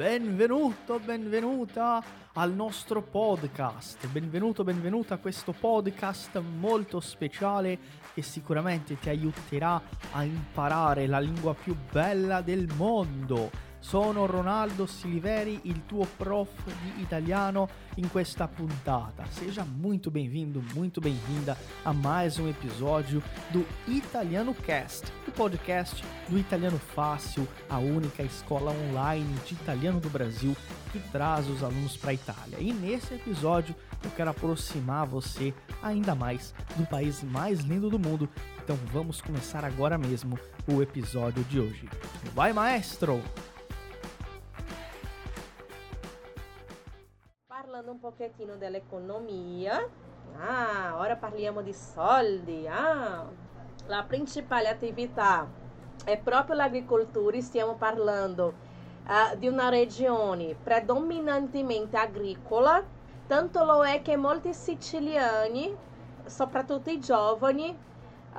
Benvenuto, benvenuta al nostro podcast. Benvenuto, benvenuta a questo podcast molto speciale che sicuramente ti aiuterà a imparare la lingua più bella del mondo sono Ronaldo Siliveri, il tuo prof di italiano in questa puntata. Seja muito bem-vindo, muito bem-vinda a mais um episódio do Italiano Cast, o podcast do Italiano Fácil, a única escola online de italiano do Brasil que traz os alunos para a Itália. E nesse episódio eu quero aproximar você ainda mais do país mais lindo do mundo. Então vamos começar agora mesmo o episódio de hoje. Vai, maestro! Parlando un pochettino dell'economia. Ah, ora parliamo di soldi. Ah, la principale attività è proprio l'agricoltura. Stiamo parlando uh, di una regione predominantemente agricola. Tanto lo è che molti siciliani, soprattutto i giovani, uh,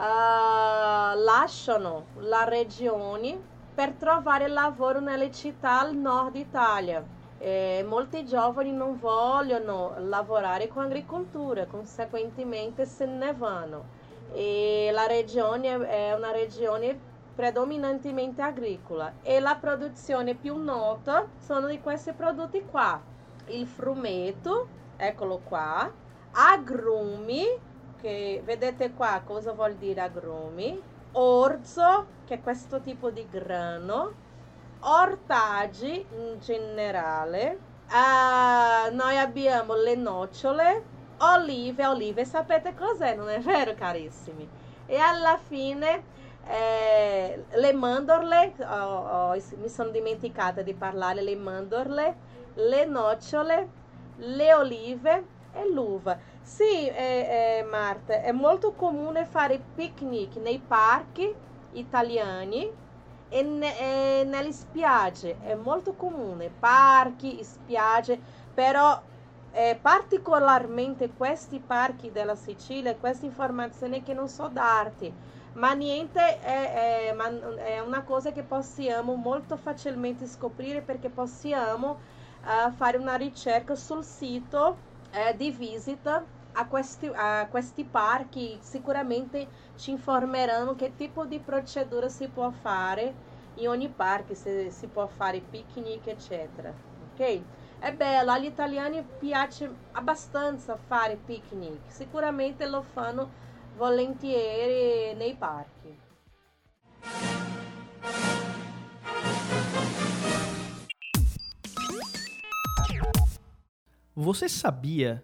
lasciano la regione per trovare lavoro nelle città al nord Italia eh, molti giovani non vogliono lavorare con agricoltura, conseguentemente se ne vanno. E la regione è una regione predominantemente agricola e la produzione più nota sono di questi prodotti qua. Il frumento, eccolo qua, agrumi, che vedete qua cosa vuol dire agrumi, orzo, che è questo tipo di grano, ortaggi in generale, uh, noi abbiamo le nocciole, olive, olive sapete cos'è, non è vero carissimi? E alla fine eh, le mandorle, oh, oh, mi sono dimenticata di parlare, le mandorle, le nocciole, le olive e l'uva. Sì, eh, eh, Marta, è molto comune fare picnic nei parchi italiani e, e nelle spiagge è molto comune, parchi, spiagge, però eh, particolarmente questi parchi della Sicilia, queste informazioni che non so darti, ma niente è, è, è, una cosa che possiamo molto facilmente scoprire perché possiamo uh, fare una ricerca sul sito uh, di visita a questi, a questi parchi sicuramente ci informeranno che tipo di procedura si può fare in ogni parco, se si può fare picnic, eccetera. Ok? È bello, agli italiani piace abbastanza fare picnic, sicuramente lo fanno volentieri nei parchi. Você sabia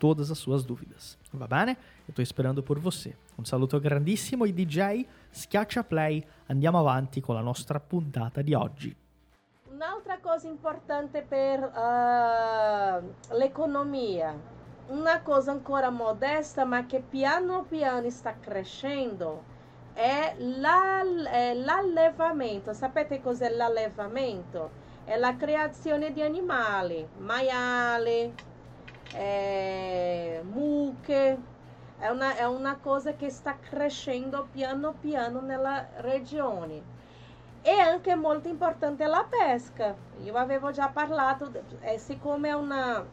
todas as suas dúvidas. Va bene? Eu estou esperando por você. Un saluto grandissimo ai DJ, schiaccia play, andiamo avanti con la nostra puntata di oggi. Un'altra cosa importante per uh, l'economia, una cosa ancora modesta ma che piano piano sta crescendo, è, l'allevamento. Sapete cos'è l'allevamento? È la creazione di animali, maiali, é, muque. É uma, é uma coisa que está crescendo piano piano nella regione. E anche molto importante la pesca. Io avevo già parlato, eh, siccome è una,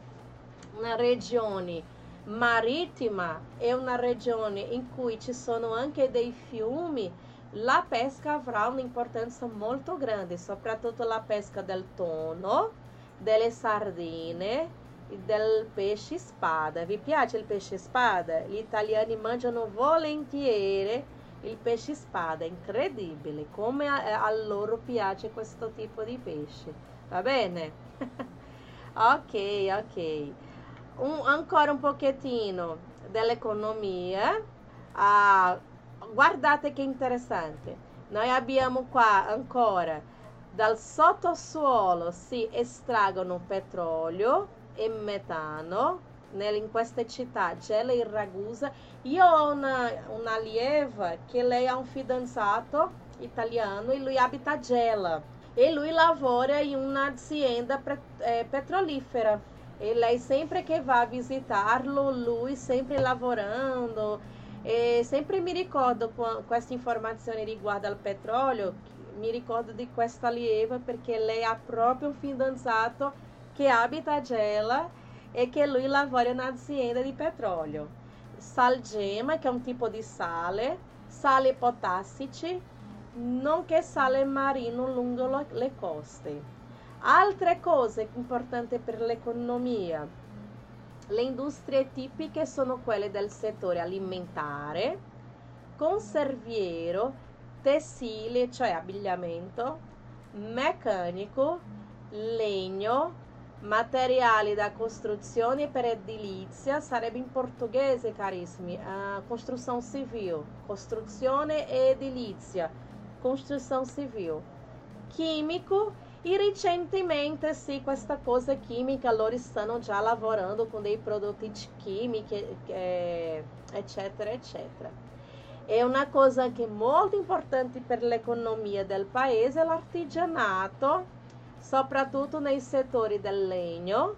una regione marittima, è una regione in cui ci sono anche dei fiumi, la pesca avrà un'importanza molto grande, soprattutto la pesca del tonno, delle sardine, del pesce spada. Vi piace il pesce spada? Gli italiani mangiano volentieri il pesce spada, incredibile come a, a loro piace questo tipo di pesce. Va bene? ok, ok. Un, ancora un pochettino dell'economia. Ah, guardate che interessante. Noi abbiamo qua ancora dal sottosuolo si estraggono petrolio e metano in queste città, Gela e Ragusa. Io ho una, un'allieva che lei ha un fidanzato italiano e lui abita a Gela. E lui lavora in un'azienda eh, petrolifera. E lei sempre che va a visitarlo, lui sempre lavorando. E sempre mi ricordo com questa informazione riguardo al petrolio, mi ricordo di questa allieva perché lei ha proprio un fidanzato che abita a Gela e che lui lavora na azienda di petrolio. Salgema, che è un tipo di sale, sale potassici, nonché sale marino lungo le coste. Altre cose importanti per l'economia. Le industrie tipiche sono quelle del settore alimentare, conserviero, tessile, cioè abbigliamento, meccanico, legno, materiali da costruzione per edilizia, sarebbe in portoghese, carissimi, uh, costrução civil, costruzione e edilizia, costrução civil. Chimico e recentemente sì, questa cosa chimica, loro stanno già lavorando con dei prodotti chimici, eh, eccetera, eccetera. E una cosa che molto importante per l'economia del paese è l'artigianato, soprattutto nei settori del legno,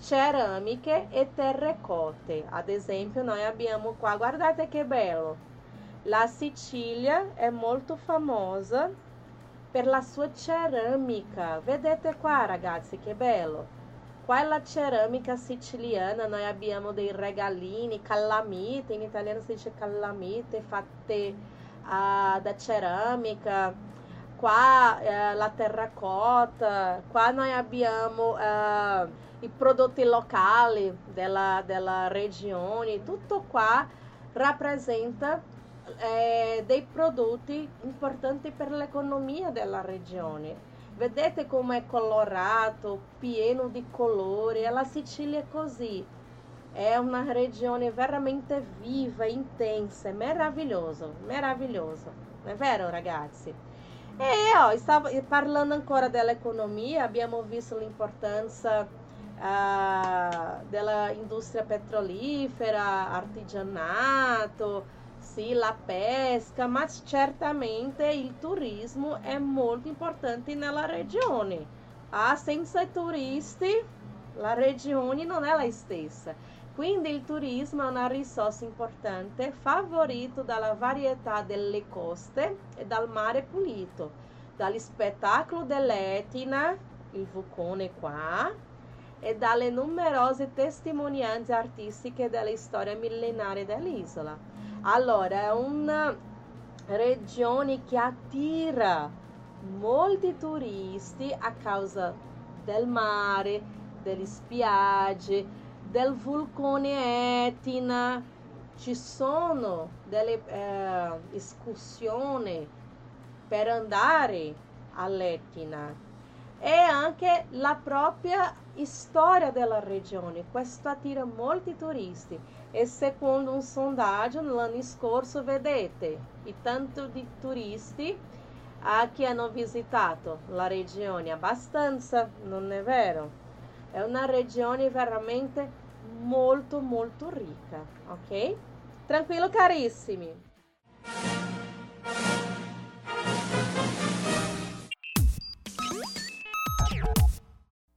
ceramiche e terrecote. Ad esempio, noi abbiamo qua, guardate che bello, la Sicilia è molto famosa per la sua ceramica. Vedete qua, ragazzi, che bello. Qua è la ceramica siciliana, noi abbiamo dei regalini, calamite, in italiano si dice calamite, fatte uh, da ceramica qua eh, la terracotta, qua noi abbiamo eh, i prodotti locali della, della regione, tutto qua rappresenta eh, dei prodotti importanti per l'economia della regione. Vedete come è colorato, pieno di colori, la Sicilia è così. È una regione veramente viva, intensa, meraviglioso, meraviglioso. È vero ragazzi? E ó, estava parlando ancora dell'economia, abbiamo visto l'importanza uh, della industria petrolifera, artigianato, sì, la pesca, ma certamente il turismo è molto importante nella regione. Ah, senza turisti la regione non è la stessa. Quindi il turismo è una risorsa importante, favorito dalla varietà delle coste e dal mare pulito, dagli spettacoli dell'Etna, il vulcone qua, e dalle numerose testimonianze artistiche della storia millenaria dell'isola. Allora, è una regione che attira molti turisti a causa del mare, delle spiagge, del vulcone Etna, ci sono delle eh, escursioni per andare all'Etna e anche la propria storia della regione. Questo attira molti turisti e secondo un sondaggio l'anno scorso, vedete, i tanto di turisti ah, che hanno visitato la regione, abbastanza, non è vero? È una regione veramente molto molto ricca, ok? Tranquilo carissimi.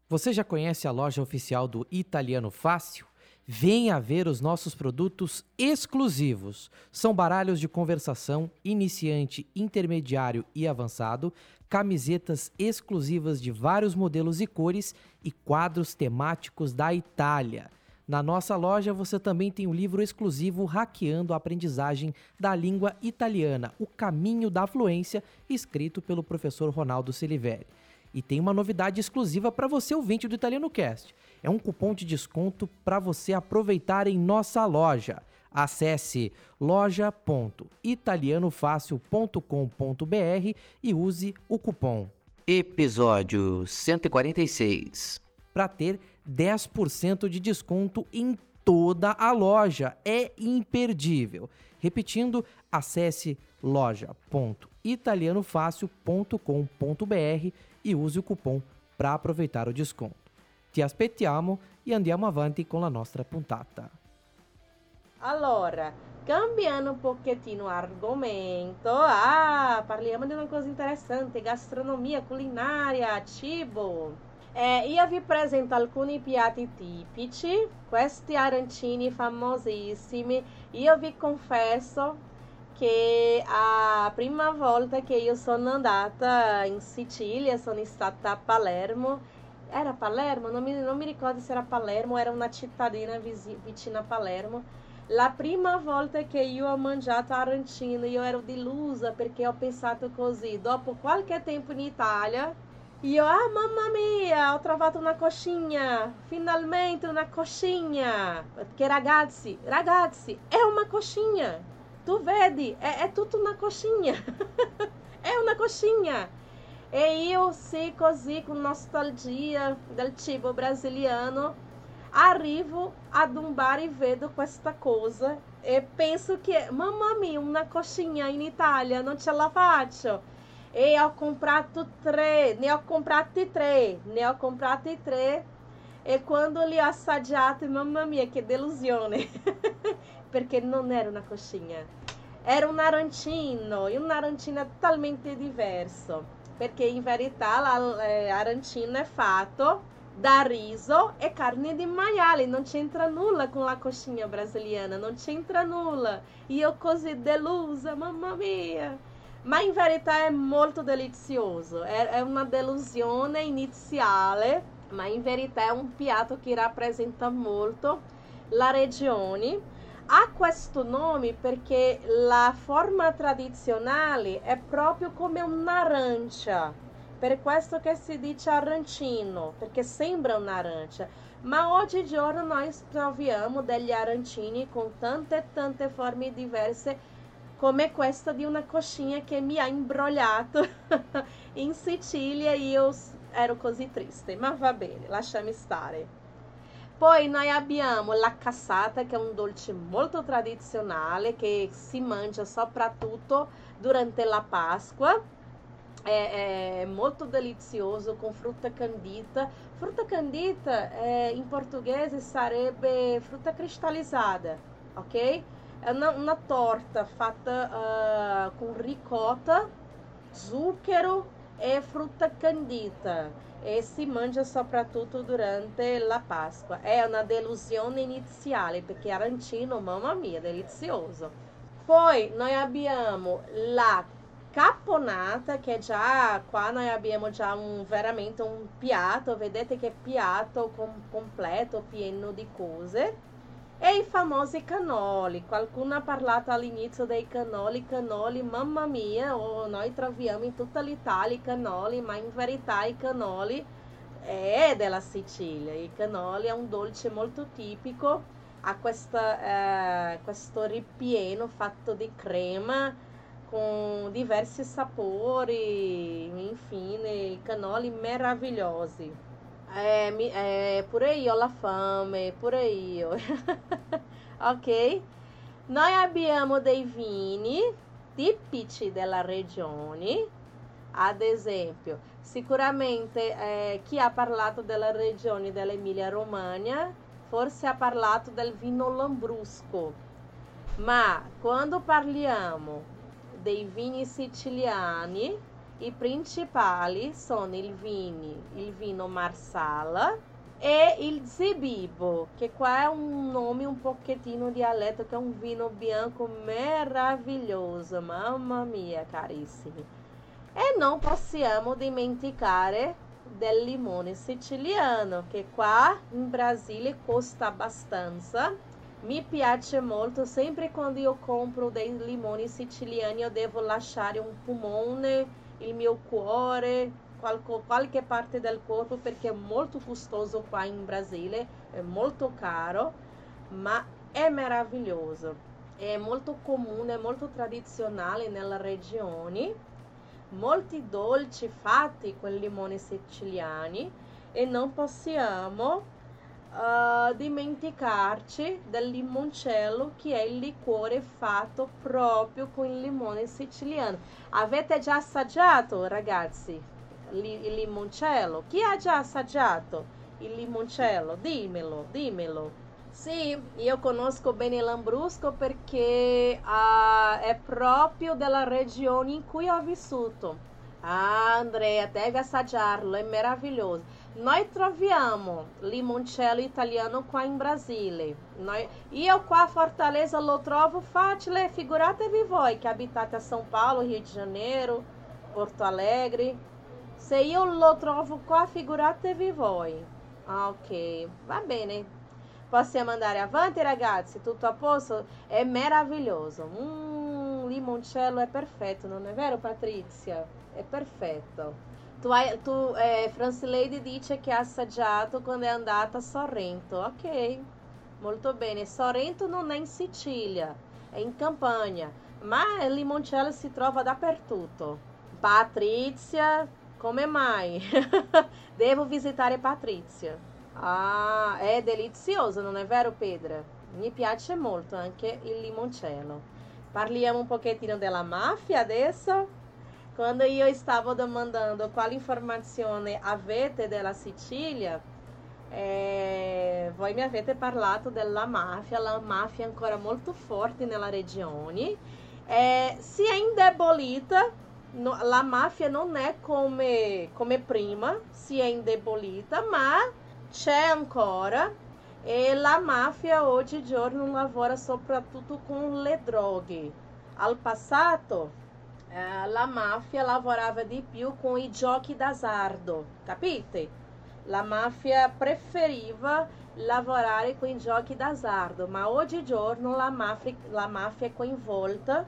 Você já conhece a loja oficial do Italiano Fácil? Venha ver os nossos produtos exclusivos. São baralhos de conversação, iniciante, intermediário e avançado, camisetas exclusivas de vários modelos e cores e quadros temáticos da Itália. Na nossa loja você também tem o um livro exclusivo Hackeando a Aprendizagem da Língua Italiana, O Caminho da Fluência, escrito pelo professor Ronaldo Siliveri. E tem uma novidade exclusiva para você ouvinte do Italiano Cast. É um cupom de desconto para você aproveitar em nossa loja. Acesse loja.italianofácil.com.br e use o cupom Episódio 146 para ter 10% de desconto em toda a loja. É imperdível. Repetindo, acesse loja.italianofácil.com.br e use o cupom para aproveitar o desconto. Ti aspettiamo e andiamo avanti con la nostra puntata. Allora, cambiando un pochettino argomento, ah, parliamo di una cosa interessante, gastronomia, culinaria, cibo. Eh, io vi presento alcuni piatti tipici, questi arancini famosissimi. Io vi confesso che a prima volta che io sono andata in Sicilia, sono stata a Palermo. Era Palermo? Non mi, non mi ricordo se era Palermo, era una cittadina vicina a Palermo La prima volta che io ho mangiato arancino io ero delusa perché ho pensato così. Dopo qualche tempo in Italia, io, ah mamma mia, ho trovato una coxinha, finalmente una coxinha. Perché ragazzi, ragazzi, è una coxinha. Tu vedi, è, è tutta una coxinha. è una coxinha. E io sì, così, con nostalgia del cibo brasiliano, arrivo ad un bar e vedo questa cosa e penso che, mamma mia, una coxinha in Italia, non ce la faccio. E ho comprato tre, ne ho comprati tre, ne ho comprati tre. E quando li ho mamma mia, che delusione, perché non era una coxinha, era un arancino, e un arancino è totalmente diverso, perché in verità l'arancino è fatto da riso e carne di maiale, non c'entra nulla con la coxinha brasiliana, non c'entra nulla. Io così delusa, mamma mia. Ma in verità è molto delizioso, è, è una delusione iniziale, ma in verità è un piatto che rappresenta molto la regione. Ha questo nome perché la forma tradizionale è proprio come un'arancia Per questo che si dice arancino, perché sembra un'arancia. Ma oggigiorno noi troviamo degli arancini con tante tante forme diverse come questa di una coxinha che mi ha imbrogliato in Sicilia e io ero così triste, ma va bene, lasciami stare. Poi noi abbiamo la cassata, che è un dolce molto tradizionale che si mangia soprattutto durante la Pasqua é, muito delicioso com fruta candita. Fruta candita é, em português sarebbe fruta cristalizada, ok? É uma, uma torta feita uh, com ricota, zucchero e fruta candita. E si mangia soprattutto durante la Pasqua. È una delusione iniziale perché arancino, mamma mia, delicioso. Poi noi abbiamo la caponata che già qua noi abbiamo già un, veramente un piatto, vedete che piatto com, completo, pieno di cose. E i famosi cannoli, qualcuno ha parlato all'inizio dei cannoli, cannoli, mamma mia, oh, noi troviamo in tutta l'Italia i cannoli, ma in verità i cannoli è della Sicilia, i cannoli è un dolce molto tipico, ha questa, eh, questo ripieno fatto di crema, com diversos sapores, enfim, né, canoli meravigliosi. É, é, por aí, ó, la fame, por aí, ó. ok? Noi abbiamo dei vini tipici della regione, ad esempio, sicuramente eh, chi ha parlato della regione dell'Emilia Romagna forse ha parlato del vino lambrusco, ma quando parliamo dei vini siciliani, i principali sono il, vini, il vino Marsala e il Zebibo, che qua è un nome un pochettino dialetto, che è un vino bianco meraviglioso, mamma mia, carissimi. E non possiamo dimenticare del limone siciliano, che qua in Brasile costa abbastanza Mi piace molto, sempre quando io compro dei limoni siciliani, eu devo lasciare un pulmone, il mio cuore, qualche, qualche parte del corpo perché è molto costoso qua in Brasile, è molto caro, ma è meraviglioso. È molto comune, è molto tradizionale nella regione. Molti dolci fatti con limoni siciliani e non possiamo uh, dimenticarci del limoncello che è il liquore fatto proprio con il limone siciliano. Avete già assaggiato, ragazzi, il limoncello? Chi ha già assaggiato il limoncello? Dimmelo, dimmelo. Sì, io conosco bene Lambrusco perché uh, è proprio della regione in cui ho vissuto. Ah, Andrea, deve assaggiarlo, è meraviglioso. Noi troviamo limoncello italiano qua in Brasile. Noi, io qua a Fortaleza lo trovo facile, figuratevi voi che abitate a São Paulo, Rio de Janeiro, Porto Alegre. Se io lo trovo qua, figuratevi voi. Ah, ok, va bene. Possiamo andare avanti, ragazzi? Tutto a posto? È meraviglioso. Hum, limoncello è perfetto, non è vero, Patrizia? È perfetto. Tu, tu eh, Francileide dice che ha assaggiato quando è andata a Sorrento. Ok, molto bene. Sorrento non è in Sicilia, è in Campania, ma il limoncello si trova dappertutto. Patrizia, come mai? Devo visitare Patrizia. Ah, è delizioso, non è vero Pedro? Mi piace molto anche il limoncello. Parliamo un pochettino della mafia adesso? Quando io stavo domandando quale informazione avete della Sicilia, eh, voi mi avete parlato della mafia, la mafia ancora molto forte nella regione, eh, si è indebolita, no, la mafia non è come, come prima, si è indebolita, ma c'è ancora e la mafia oggigiorno lavora soprattutto con le droghe. Al passato la mafia lavorava di più con i giochi d'azzardo, capite? La mafia preferiva lavorare con i giochi d'azzardo, ma oggigiorno la mafia, la mafia è coinvolta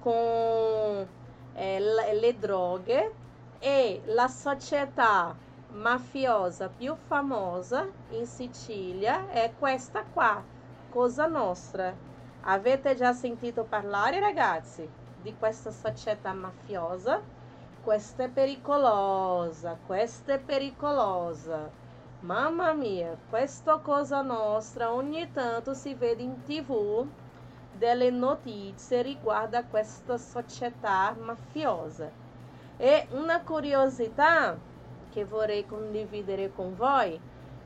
con eh, le, le droghe e la società mafiosa più famosa in Sicilia è questa qua, Cosa Nostra. Avete già sentito parlare, ragazzi, di questa società mafiosa? Questa è pericolosa, questa è pericolosa. Mamma mia, questa Cosa Nostra ogni tanto si vede in tv delle notizie riguardo a questa società mafiosa. E una curiosità che vorrei condividere con voi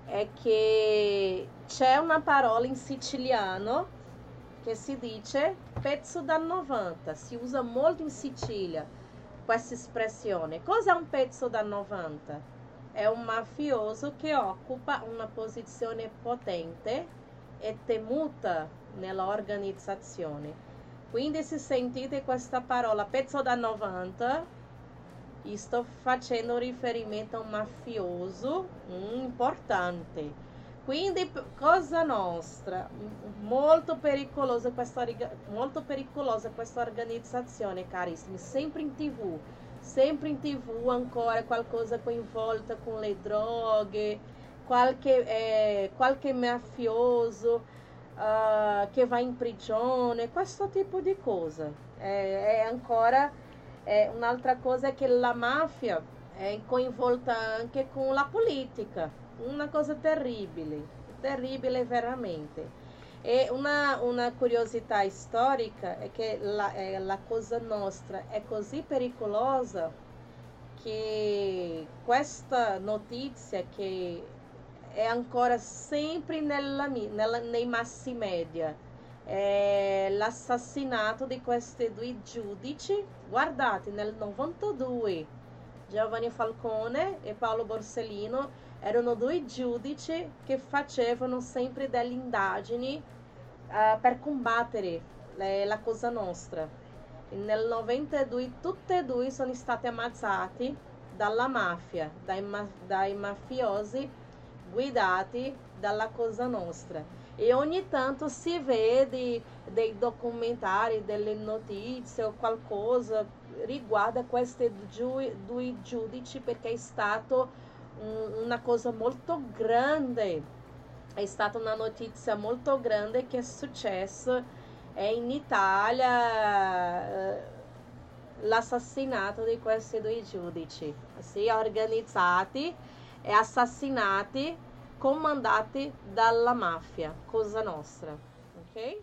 è che c'è una parola in siciliano che si dice pezzo da 90, si usa molto in Sicilia questa espressione. Cos'è un pezzo da 90? È un mafioso che occupa una posizione potente e temuta nell'organizzazione. Quindi se sentite questa parola pezzo da 90, Sto facendo riferimento a un mafioso importante. Quindi, Cosa Nostra, molto pericolosa questa, molto pericolosa questa organizzazione, carissimi, sempre in tv, sempre in tv ancora qualcosa coinvolta con le droghe, qualche, eh, qualche mafioso uh, che va in prigione, questo tipo di cosa. è, è ancora é, un'altra cosa è che la mafia è coinvolta anche con la politica, una cosa terribile, terribile veramente. E una, una curiosità storica è che la, eh, la Cosa Nostra è così pericolosa che questa notizia che è ancora sempre nella, nella, nei massi media é, l'assassinato di questi due giudici. Guardate, nel 92 Giovanni Falcone e Paolo Borsellino erano due giudici che facevano sempre delle indagini uh, per combattere le, la Cosa Nostra. E nel 92 tutti e due sono stati ammazzati dalla mafia, dai, ma, dai mafiosi guidati dalla Cosa Nostra. E ogni tanto si vede dei documentari, delle notizie o qualcosa riguarda questo due giudici perché è stato una cosa molto grande. È stata una notizia molto grande che è successo in Italia eh, l'assassinato di questi due giudici, sì, organizzati e assassinati, comandati dalla mafia, Cosa Nostra. Ok?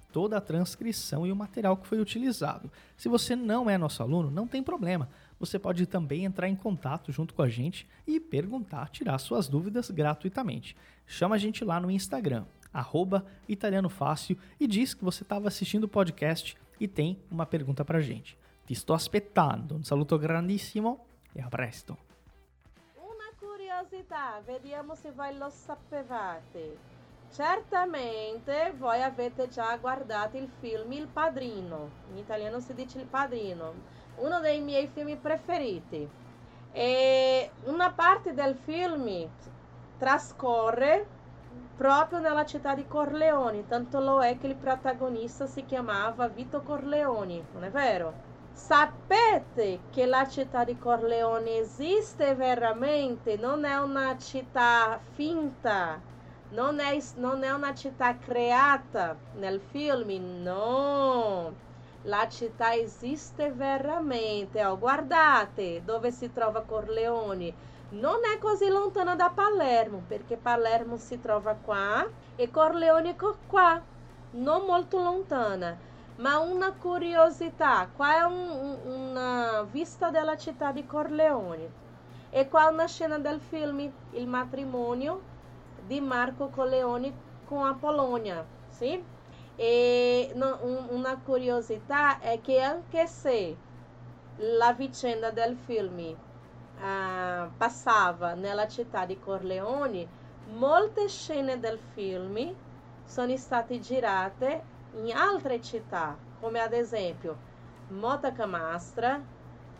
toda a transcrição e o material que foi utilizado. Se você não é nosso aluno, não tem problema. Você pode também entrar em contato junto com a gente e perguntar, tirar suas dúvidas gratuitamente. Chama a gente lá no Instagram, arroba Italiano Fácil, e diz que você estava assistindo o podcast e tem uma pergunta para a gente. Ti sto aspettando. Un saluto grandissimo e a presto. Una curiosità, vediamo se voi lo sapevate. Certamente voi avete già guardato il film Il Padrino, in italiano si dice Il Padrino, uno dei miei film preferiti. E una parte del film trascorre proprio nella città di Corleone, tanto lo è che il protagonista si chiamava Vito Corleone, non è vero? Sapete che la città di Corleone esiste veramente, non è una città finta, non è, non è una città creata nel film, no. La città esiste veramente. Oh, guardate dove si trova Corleone. Non è così lontana da Palermo, perché Palermo si trova qua e Corleone qua, non molto lontana. Ma una curiosità, qua è un, una vista della città di Corleone. E qua una scena del film Il matrimonio di Marco Corleone com a Polônia, sim? E uma curiosidade é que anche se la vicenda del film uh, passava nella città di Corleone, molte scene del film sono state girate in altre città, come ad esempio Mota Camastra,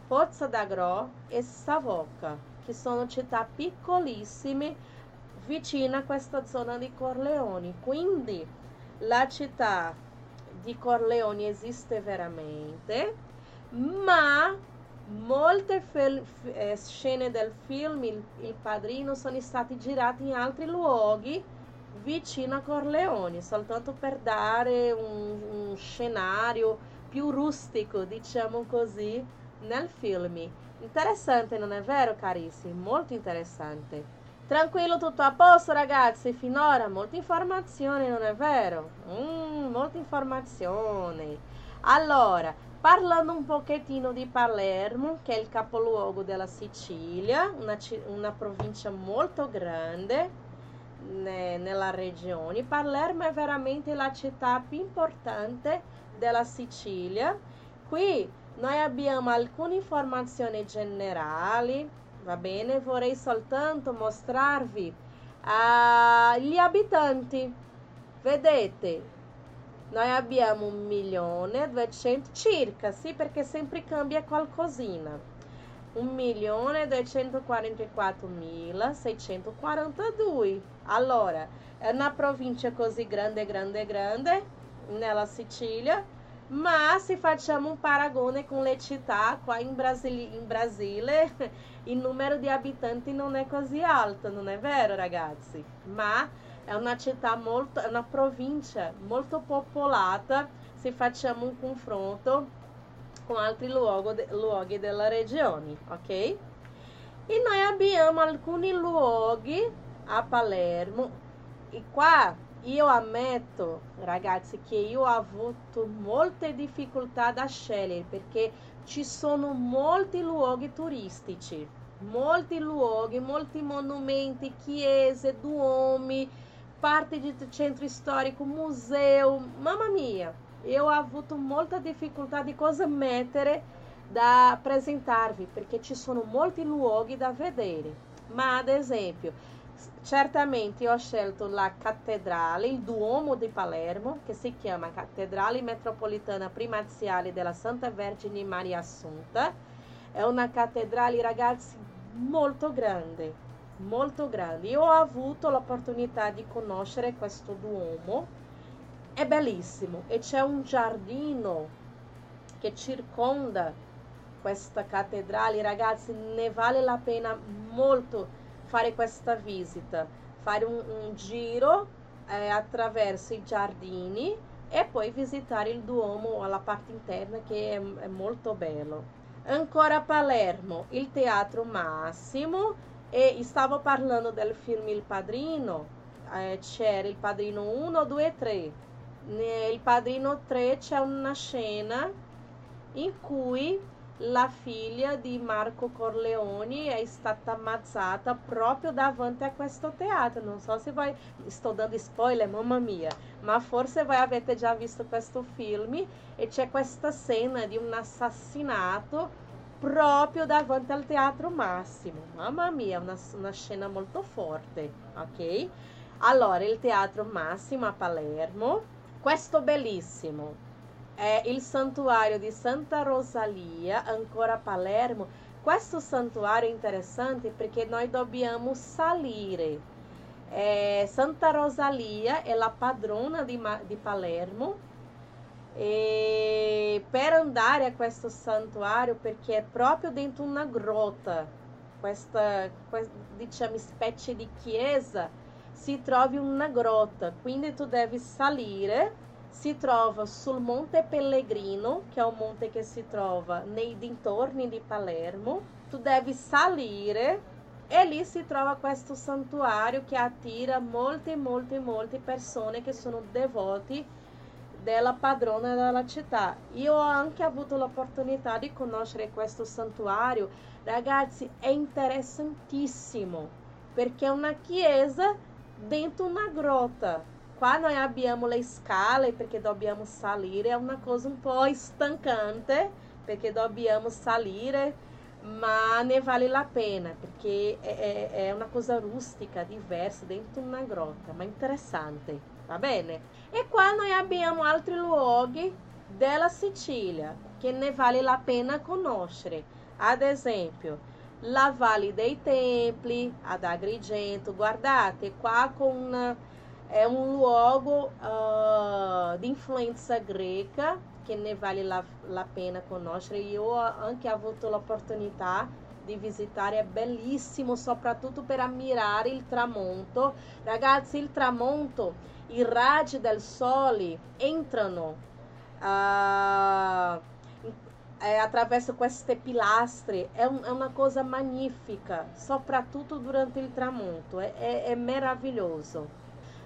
Pozza d'Agro e Savoca, che sono città piccolissime vicina a questa zona di Corleone. Quindi la città di Corleone esiste veramente, ma molte eh, scene del film il, il, Padrino sono state girate in altri luoghi vicino a Corleone, soltanto per dare un, un scenario più rustico, diciamo così, nel film. Interessante, non è vero, carissimi? Molto interessante. Tranquillo, tutto a posto ragazzi, finora molta informazione, non è vero? Mm, molta informazione. Allora, parlando un pochettino di Palermo, che è il capoluogo della Sicilia, una, una provincia molto grande né, nella regione. Palermo è veramente la città più importante della Sicilia. Qui noi abbiamo alcune informazioni generali va bene? Vorrei soltanto mostrarvi uh, gli abitanti. Vedete, noi abbiamo un milione duecento circa, sì, perché sempre cambia qualcosina. 1.244.642. Allora, è una provincia così grande, grande, grande nella Sicilia, ma se facciamo un paragone con le città qua in Brasile, in Brasile il numero di abitanti non è così alto, non è vero ragazzi? Ma è una città molto, è una provincia molto popolata se facciamo un confronto con altri luoghi, luoghi della regione, ok? E noi abbiamo alcuni luoghi a Palermo e qua io ammetto, ragazzi, che io ho avuto molte difficoltà a scegliere perché ci sono molti luoghi turistici, molti luoghi, molti monumenti, chiese, duomi, parte de centro storico, museu, mamma mia. Eu ho avuto molta difficoltà di cosa mettere da presentarvi, perché ci sono molti luoghi da vedere. Ma ad esempio, certamente ho scelto la cattedrale, il Duomo di Palermo, che si chiama Cattedrale Metropolitana Primaziale della Santa Vergine Maria Assunta. È una cattedrale, ragazzi, molto grande, molto grande. Io ho avuto l'opportunità di conoscere questo Duomo, è bellissimo e c'è un giardino che circonda questa cattedrale, ragazzi, ne vale la pena molto fare questa visita, fare un, un giro eh, attraverso i giardini e poi visitare il Duomo alla parte interna che è, è molto bello. Ancora a Palermo, il Teatro Massimo e stavo parlando del film Il Padrino, eh, c'era il Padrino 1, 2 e 3. Nel Padrino 3 c'è una scena in cui la figlia di Marco Corleone è stata ammazzata proprio davanti a questo teatro. Non so se vai, sto dando spoiler, mamma mia, ma forse voi avete già visto questo film e c'è questa scena di un assassinato proprio davanti al Teatro Massimo. Mamma mia, una, una scena molto forte, ok? Allora, il Teatro Massimo a Palermo, questo bellissimo è il santuario di Santa Rosalia, ancora a Palermo. Questo santuario è interessante perché noi dobbiamo salire. É, Santa Rosalia è la padrona di, di Palermo e per andare a questo santuario, perché è proprio dentro una grotta, questa, questa diciamo specie di chiesa, si trovi una grotta, quindi tu devi salire si trova sul Monte Pellegrino, che è un monte che si trova nei dintorni di Palermo. Tu devi salire e lì si trova questo santuario che attira molte, molte, molte persone che sono devoti della padrona della città. Io ho anche avuto l'opportunità di conoscere questo santuario. Ragazzi, è interessantissimo perché è una chiesa dentro una grotta qua noi abbiamo le scale perché dobbiamo salire, è una cosa un po' stancante perché dobbiamo salire, ma ne vale la pena perché è, è, è una cosa rustica, diversa, dentro una grotta, ma interessante, va bene? E qua noi abbiamo altri luoghi della Sicilia che ne vale la pena conoscere. Ad esempio, la Valle dei Templi, ad Agrigento, guardate qua con una é um luogo uh, di influenza greca che ne vale la, la pena conoscere. Io anche ho avuto l'opportunità di visitare, è bellissimo, soprattutto per ammirare il tramonto. Ragazzi, il tramonto, i raggi del sole entrano uh, é, attraverso queste pilastre, é, um, é, uma coisa magnífica, soprattutto durante il tramonto, é, é, é meraviglioso.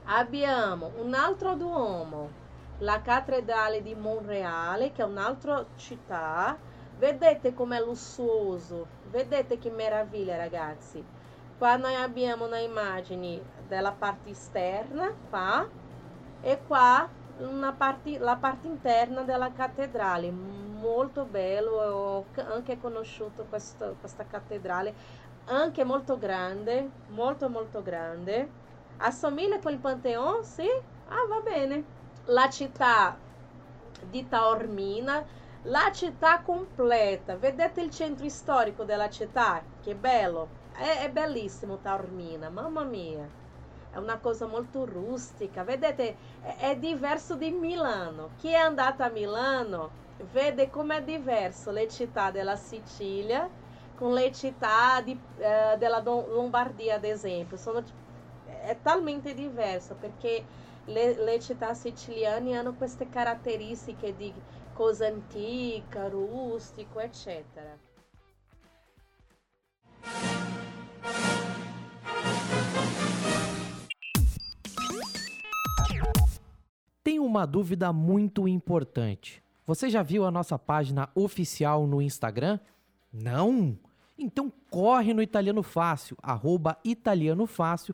Abbiamo un altro Duomo, la Cattedrale di Monreale, che è un'altra città. Vedete com'è lussuoso, vedete che meraviglia ragazzi. Qua noi abbiamo una immagine della parte esterna, qua, e qua parte, la parte interna della cattedrale. Molto bello, ho anche conosciuto questo, questa cattedrale, anche molto grande, molto molto grande Assomiglia con il Pantheon? Sì? Ah, va bene. La città di Taormina, la città completa. Vedete il centro storico della città? Che bello! È, è bellissimo Taormina, mamma mia. È una cosa molto rustica. Vedete, è, è diverso di Milano. Chi è andato a Milano vede com'è diverso le città della Sicilia con le città di, eh, della Lombardia, ad esempio. Sono è talmente diverso perché le, le città siciliane hanno queste caratteristiche di cosa antica, rustico, eccetera. Tem uma dúvida muito importante. Você já viu a nossa página oficial no Instagram? Não? Então corre no Italiano Fácil, arroba Italiano Fácil,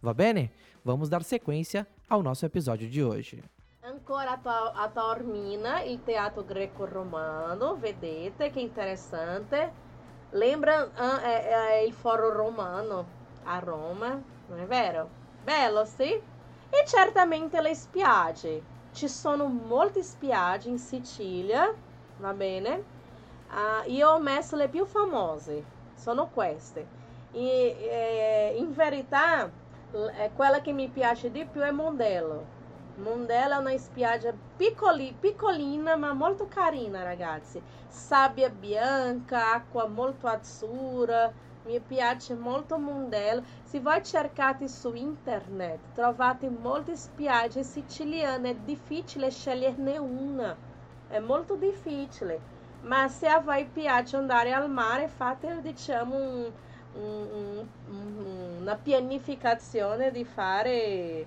Va bene? Vamos dar sequência ao nosso episódio de hoje. Ancora a Taormina, il teatro greco-romano, vedete che interessante. Lembra uh, é, é, il foro romano a Roma, non è vero? Bello, sì? E certamente le spiagge. Ci sono molte spiagge in Sicilia, va bene? Uh, io ho messo le più famose, sono queste. E, eh, in verità, eh, quella che mi piace di più è Mondello. Mondello è una spiaggia piccoli, piccolina molto carina ragazzi. Sabbia bianca, acqua molto azzurra. Mi piace molto Mondello. Se voi cercate su internet trovate molte spiagge siciliane. È difficile sceglierne una. È molto difficile. Ma se a voi piace andare al mare fate diciamo un, un, un, una pianificazione di fare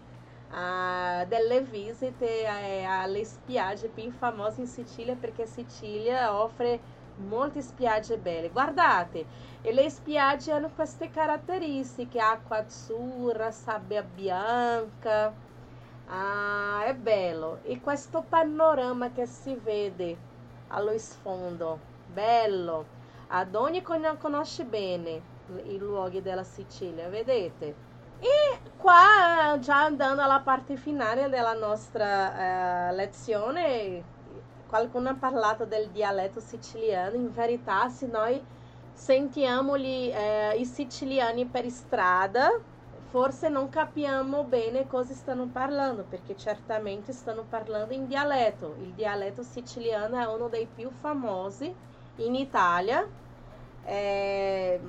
uh, delle visite eh, alle spiagge più famose in Sicilia perché Sicilia offre molte spiagge belle. Guardate, e le spiagge hanno queste caratteristiche, acqua azzurra, sabbia bianca. Ah, è bello. E questo panorama che si vede allo sfondo, bello. Ad ogni conosce bene i luoghi della Sicilia, vedete? E qua, già andando alla parte finale della nostra uh, lezione, qualcuno ha parlato del dialetto siciliano. In verità, se noi sentiamo gli, uh, i siciliani per strada, forse non capiamo bene cosa stanno parlando, perché certamente stanno parlando in dialetto. Il dialetto siciliano è uno dei più famosi in Italia. Eh,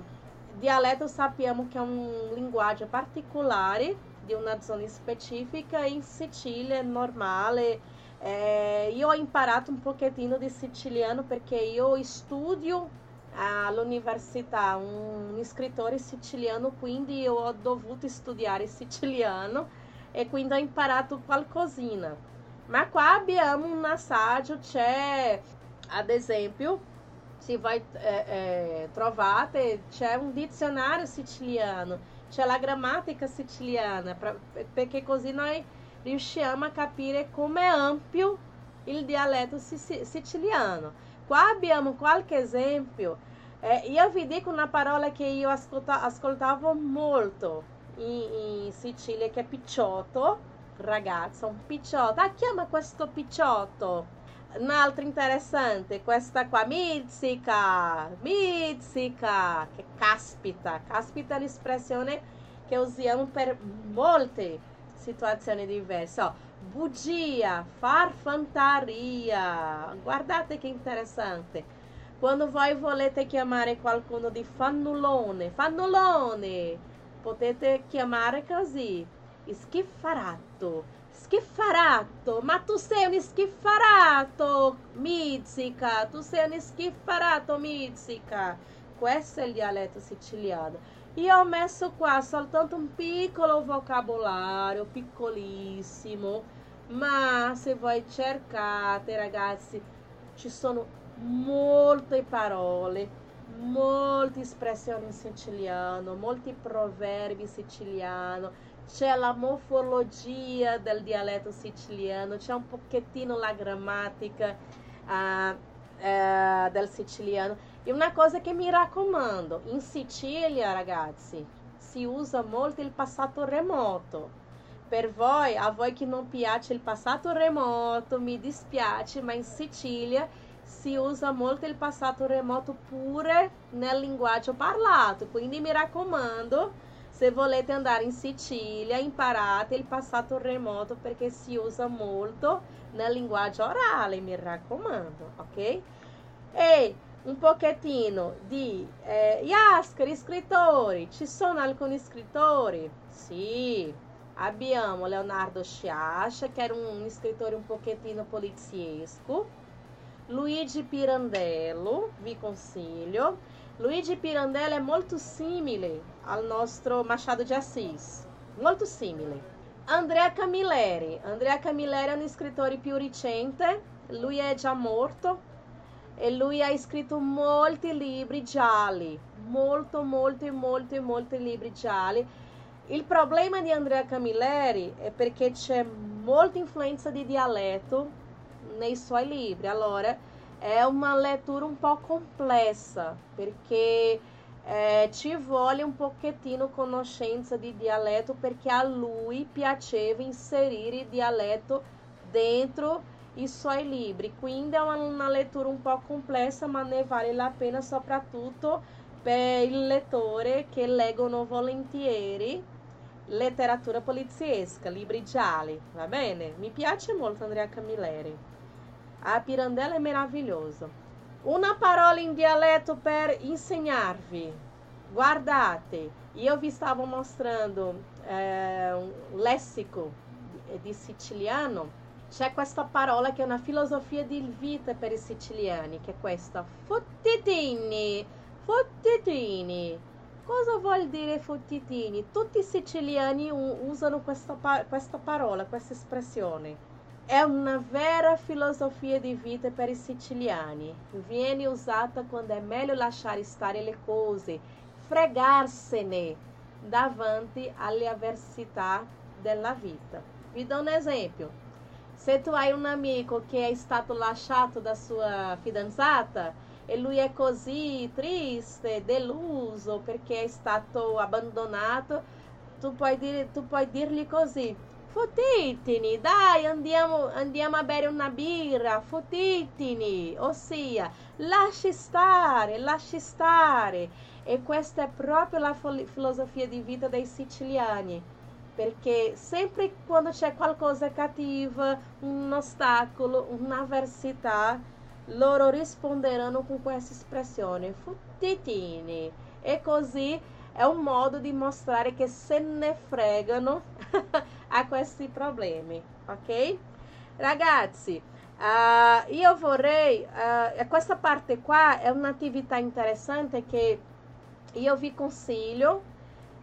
Dialeto sappiamo che è un linguaggio particolare di una zona specifica, in Sicilia è normale. Eh, io ho imparato un pochettino di siciliano perché io studio all'università un scrittore siciliano, quindi io ho dovuto studiare siciliano e quindi ho imparato qualcosina. Ma qua abbiamo un assaggio, c'è ad esempio se vai é, é, trovate, c'è un dizionario siciliano, c'è la grammatica siciliana, pra, perché così noi riusciamo a capire come è ampio il dialetto siciliano. Qua abbiamo qualche esempio. Eh, io vi dico una parola che io ascolta, ascoltavo molto in, in Sicilia, che è picciotto, ragazzo, un picciotto. Ah, chiama questo picciotto Un'altra interessante, questa qua, mizzica, mizzica, che caspita. Caspita l'espressione che usiamo per molte situazioni diverse. Ó, bugia, farfantaria. Guardate che interessante. Quando voi volete chiamare qualcuno di fannulone, fannulone, potete chiamare così, schiffaratto Schifarato, ma tu sei un schifarato, Mizzica, tu sei un schifarato, Mizzica. Questo è il dialetto siciliano. Io ho messo qua soltanto un piccolo vocabolario, piccolissimo, ma se voi cercate, ragazzi, ci sono molte parole, molte espressioni in siciliano, molti proverbi siciliano c'è la morfologia del dialetto siciliano, c'è un pochettino la grammatica uh, uh, del siciliano. E una cosa che mi raccomando, in Sicilia ragazzi, si usa molto il passato remoto. Per voi, a voi che non piace il passato remoto, mi dispiace, ma in Sicilia si usa molto il passato remoto pure nel linguaggio parlato. Quindi mi raccomando, se volete andare in Sicilia, imparate il passato remoto perché si usa molto nel linguaggio orale, mi raccomando, ok? E un pochettino di eh, Yasker, scrittori. Ci sono alcuni scrittori? Sì, abbiamo Leonardo Sciascia, che era un scrittore un pochettino poliziesco, Luigi Pirandello, vi consiglio. Luigi Pirandello è molto simile al nostro Machado de Assis, molto simile. Andrea Camilleri, Andrea Camilleri è un scrittore più recente, lui è già morto e lui ha scritto molti libri gialli, molto, molti, molti, molti libri gialli. Il problema di Andrea Camilleri è perché c'è molta influenza di dialetto nei suoi libri. Allora, è una lettura un po' complessa, perché eh, ci vuole un pochettino conoscenza di dialetto, perché a lui piaceva inserire dialetto dentro i suoi libri. Quindi è una, una lettura un po' complessa, ma ne vale la pena soprattutto per il lettore che leggono volentieri letteratura poliziesca, libri gialli, va bene? Mi piace molto Andrea Camilleri. A Pirandello è meraviglioso. Una parola in dialetto per insegnarvi. Guardate, io vi stavo mostrando eh, un lessico di siciliano. C'è questa parola che è una filosofia di vita per i siciliani, che è questa. Fottitini, fottitini. Cosa vuol dire fottitini? Tutti i siciliani usano questa, questa parola, questa espressione. È una vera filosofia di vita per i siciliani. Viene usata quando è meglio lasciare stare le cose, fregarsene davanti alle avversità della vita. Vi do un esempio. Se tu hai un amico che è stato lasciato da sua fidanzata, e lui è così triste, deluso perché è stato abbandonato, tu puoi, dire, tu puoi dirgli così, fottitini, dai andiamo, andiamo a bere una birra, fottitini, ossia lasci stare, lasci stare. E questa è proprio la filosofia di vita dei siciliani perché sempre quando c'è qualcosa cattiva, un ostacolo, un'avversità, loro risponderanno con questa espressione, fottitini. E così è un modo di mostrare che se ne fregano a questi problemi, ok? Ragazzi, uh, io vorrei, uh, questa parte qua è un'attività interessante che io vi consiglio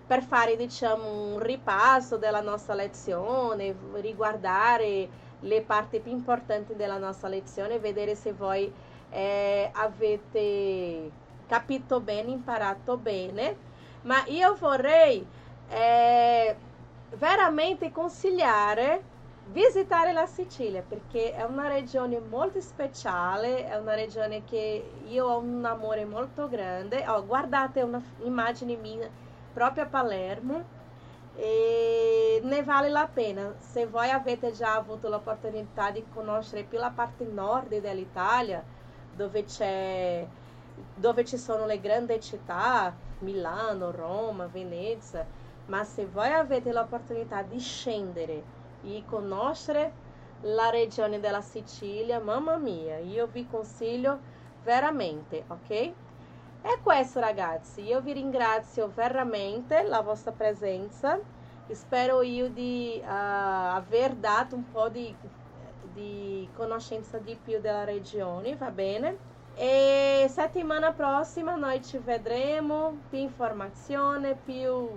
per fare, diciamo, un ripasso della nostra lezione, riguardare le parti più importanti della nostra lezione vedere se voi eh, avete capito bene, imparato bene. Ma io vorrei eh, veramente consigliare visitare la Sicilia perché è una regione molto speciale, è una regione che io ho un amore molto grande. Oh, guardate immagine mia proprio a Palermo e ne vale la pena. Se voi avete già avuto l'opportunità di conoscere più la parte nord dell'Italia, dove, c'è, dove ci sono le grandi città, Milano, Roma, Venezia, ma se voi avete l'opportunità di scendere e conoscere la regione della Sicilia, mamma mia, io vi consiglio veramente, ok? È questo ragazzi, io vi ringrazio veramente la vostra presenza, spero io di uh, aver dato un po' di, di conoscenza di più della regione, va bene? E settimana prossima noi ci vedremo, più informazione, più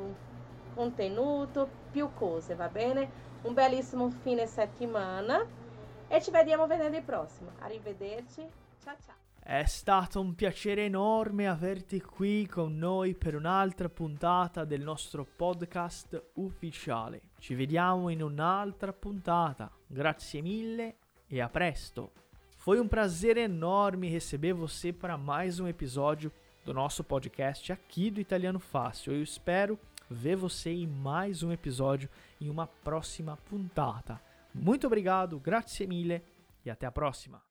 contenuto, più cose, va bene? Un bellissimo fine settimana e ci vediamo venerdì prossimo. Arrivederci, ciao ciao. È stato un piacere enorme averti qui con noi per un'altra puntata del nostro podcast ufficiale. Ci vediamo in un'altra puntata. Grazie mille e a presto. Foi um prazer enorme receber você para mais um episódio do nosso podcast aqui do Italiano Fácil. Eu espero ver você em mais um episódio em uma próxima puntata. Muito obrigado, grazie mille e até a próxima.